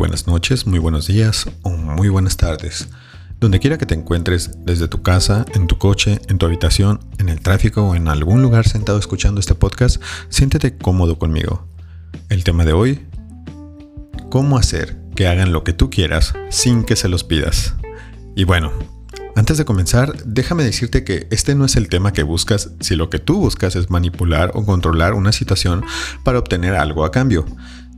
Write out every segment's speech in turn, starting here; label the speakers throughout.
Speaker 1: buenas noches, muy buenos días o muy buenas tardes. Donde quiera que te encuentres, desde tu casa, en tu coche, en tu habitación, en el tráfico o en algún lugar sentado escuchando este podcast, siéntete cómodo conmigo. El tema de hoy, cómo hacer que hagan lo que tú quieras sin que se los pidas. Y bueno, antes de comenzar, déjame decirte que este no es el tema que buscas si lo que tú buscas es manipular o controlar una situación para obtener algo a cambio.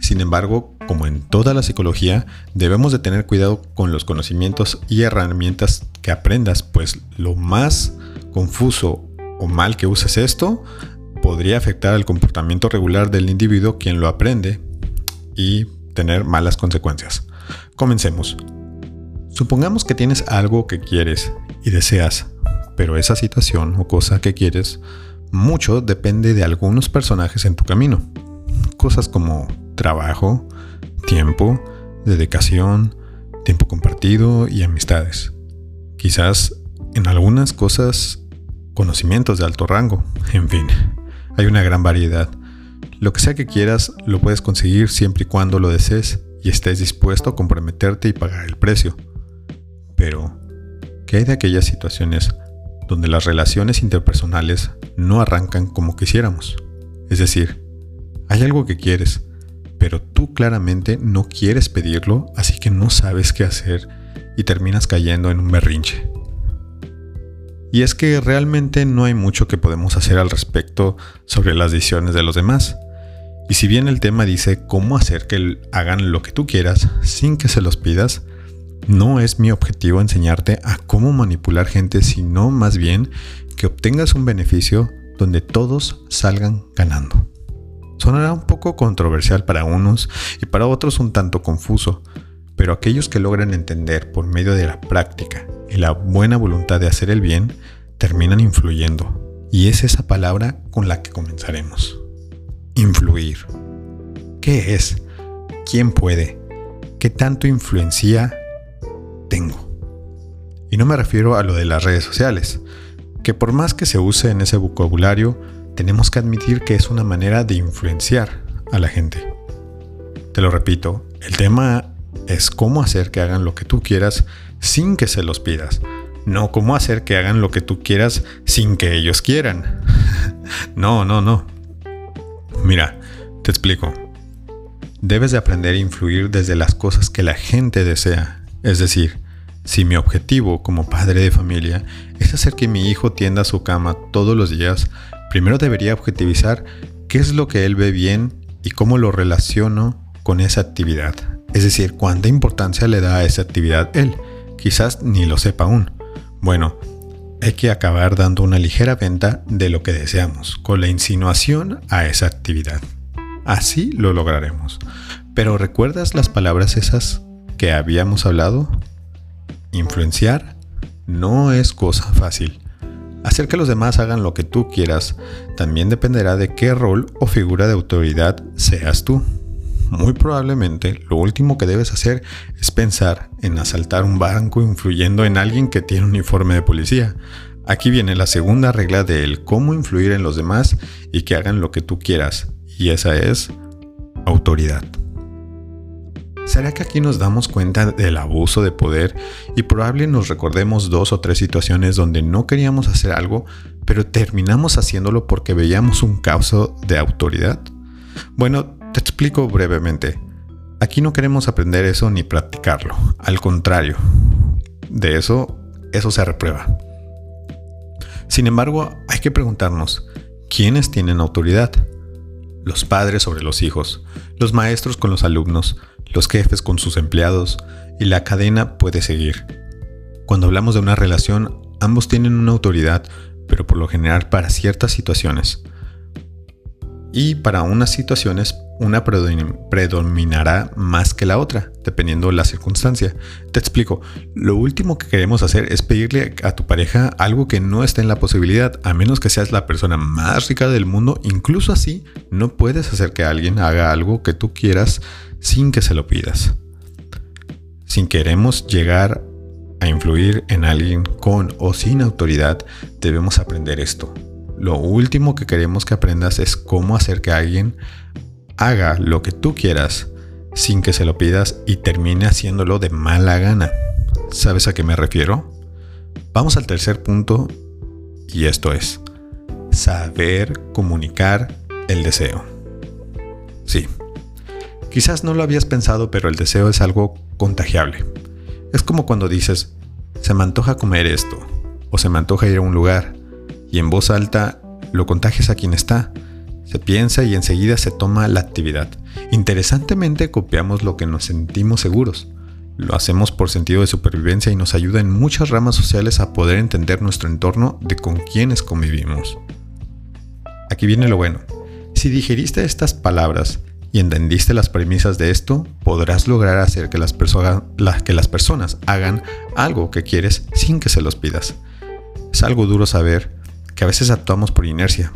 Speaker 1: Sin embargo, como en toda la psicología, debemos de tener cuidado con los conocimientos y herramientas que aprendas, pues lo más confuso o mal que uses esto podría afectar al comportamiento regular del individuo quien lo aprende y tener malas consecuencias. Comencemos. Supongamos que tienes algo que quieres y deseas, pero esa situación o cosa que quieres mucho depende de algunos personajes en tu camino. Cosas como trabajo, tiempo, dedicación, tiempo compartido y amistades. Quizás en algunas cosas conocimientos de alto rango. En fin, hay una gran variedad. Lo que sea que quieras lo puedes conseguir siempre y cuando lo desees y estés dispuesto a comprometerte y pagar el precio. Pero, ¿qué hay de aquellas situaciones donde las relaciones interpersonales no arrancan como quisiéramos? Es decir, hay algo que quieres, pero tú claramente no quieres pedirlo, así que no sabes qué hacer y terminas cayendo en un berrinche. Y es que realmente no hay mucho que podemos hacer al respecto sobre las decisiones de los demás. Y si bien el tema dice cómo hacer que hagan lo que tú quieras sin que se los pidas, no es mi objetivo enseñarte a cómo manipular gente, sino más bien que obtengas un beneficio donde todos salgan ganando. Sonará un poco controversial para unos y para otros un tanto confuso, pero aquellos que logran entender por medio de la práctica y la buena voluntad de hacer el bien, terminan influyendo. Y es esa palabra con la que comenzaremos. Influir. ¿Qué es? ¿Quién puede? ¿Qué tanto influencia tengo? Y no me refiero a lo de las redes sociales, que por más que se use en ese vocabulario, tenemos que admitir que es una manera de influenciar a la gente. Te lo repito, el tema es cómo hacer que hagan lo que tú quieras sin que se los pidas. No cómo hacer que hagan lo que tú quieras sin que ellos quieran. no, no, no. Mira, te explico. Debes de aprender a influir desde las cosas que la gente desea. Es decir, si mi objetivo como padre de familia es hacer que mi hijo tienda su cama todos los días, primero debería objetivizar qué es lo que él ve bien y cómo lo relaciono con esa actividad. Es decir, cuánta importancia le da a esa actividad él. Quizás ni lo sepa aún. Bueno, hay que acabar dando una ligera venta de lo que deseamos, con la insinuación a esa actividad. Así lo lograremos. Pero ¿recuerdas las palabras esas que habíamos hablado? Influenciar no es cosa fácil. Hacer que los demás hagan lo que tú quieras también dependerá de qué rol o figura de autoridad seas tú. Muy probablemente lo último que debes hacer es pensar en asaltar un banco influyendo en alguien que tiene un uniforme de policía. Aquí viene la segunda regla del cómo influir en los demás y que hagan lo que tú quieras, y esa es autoridad. ¿Será que aquí nos damos cuenta del abuso de poder y probablemente nos recordemos dos o tres situaciones donde no queríamos hacer algo, pero terminamos haciéndolo porque veíamos un caso de autoridad? Bueno, te explico brevemente. Aquí no queremos aprender eso ni practicarlo, al contrario, de eso, eso se reprueba. Sin embargo, hay que preguntarnos, ¿quiénes tienen autoridad? Los padres sobre los hijos, los maestros con los alumnos, los jefes con sus empleados y la cadena puede seguir. Cuando hablamos de una relación, ambos tienen una autoridad, pero por lo general para ciertas situaciones. Y para unas situaciones una predominará más que la otra, dependiendo de la circunstancia. Te explico, lo último que queremos hacer es pedirle a tu pareja algo que no esté en la posibilidad, a menos que seas la persona más rica del mundo, incluso así no puedes hacer que alguien haga algo que tú quieras sin que se lo pidas. Sin queremos llegar a influir en alguien con o sin autoridad, debemos aprender esto. Lo último que queremos que aprendas es cómo hacer que alguien haga lo que tú quieras sin que se lo pidas y termine haciéndolo de mala gana. ¿Sabes a qué me refiero? Vamos al tercer punto y esto es saber comunicar el deseo. Sí, quizás no lo habías pensado, pero el deseo es algo contagiable. Es como cuando dices, se me antoja comer esto, o se me antoja ir a un lugar, y en voz alta lo contagias a quien está. Se piensa y enseguida se toma la actividad. Interesantemente copiamos lo que nos sentimos seguros. Lo hacemos por sentido de supervivencia y nos ayuda en muchas ramas sociales a poder entender nuestro entorno de con quienes convivimos. Aquí viene lo bueno. Si digeriste estas palabras y entendiste las premisas de esto, podrás lograr hacer que las, que las personas hagan algo que quieres sin que se los pidas. Es algo duro saber que a veces actuamos por inercia,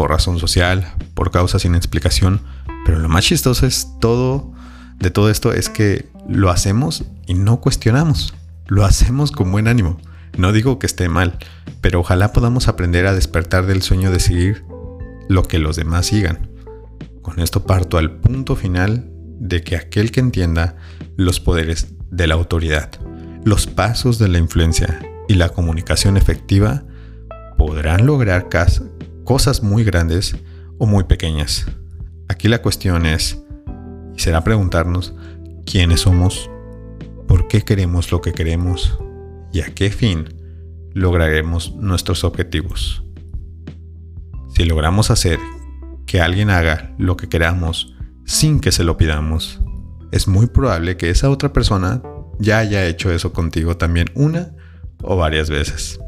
Speaker 1: por razón social, por causa sin explicación, pero lo más chistoso es todo de todo esto es que lo hacemos y no cuestionamos. Lo hacemos con buen ánimo. No digo que esté mal, pero ojalá podamos aprender a despertar del sueño de seguir lo que los demás sigan. Con esto parto al punto final de que aquel que entienda los poderes de la autoridad, los pasos de la influencia y la comunicación efectiva, podrán lograr cosas muy grandes o muy pequeñas. Aquí la cuestión es, y será preguntarnos quiénes somos, por qué queremos lo que queremos y a qué fin lograremos nuestros objetivos. Si logramos hacer que alguien haga lo que queramos sin que se lo pidamos, es muy probable que esa otra persona ya haya hecho eso contigo también una o varias veces.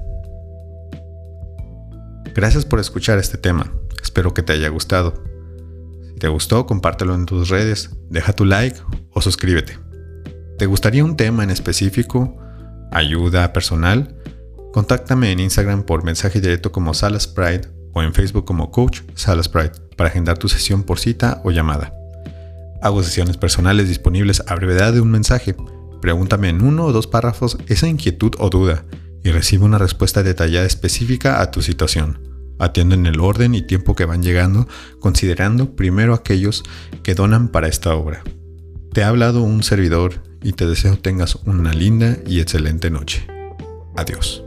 Speaker 1: Gracias por escuchar este tema, espero que te haya gustado te gustó, compártelo en tus redes, deja tu like o suscríbete. ¿Te gustaría un tema en específico? ¿Ayuda personal? Contáctame en Instagram por mensaje directo como Salas Pride o en Facebook como Coach Salas Pride para agendar tu sesión por cita o llamada. Hago sesiones personales disponibles a brevedad de un mensaje. Pregúntame en uno o dos párrafos esa inquietud o duda y recibe una respuesta detallada específica a tu situación. Atiendo en el orden y tiempo que van llegando, considerando primero aquellos que donan para esta obra. Te ha hablado un servidor y te deseo tengas una linda y excelente noche. Adiós.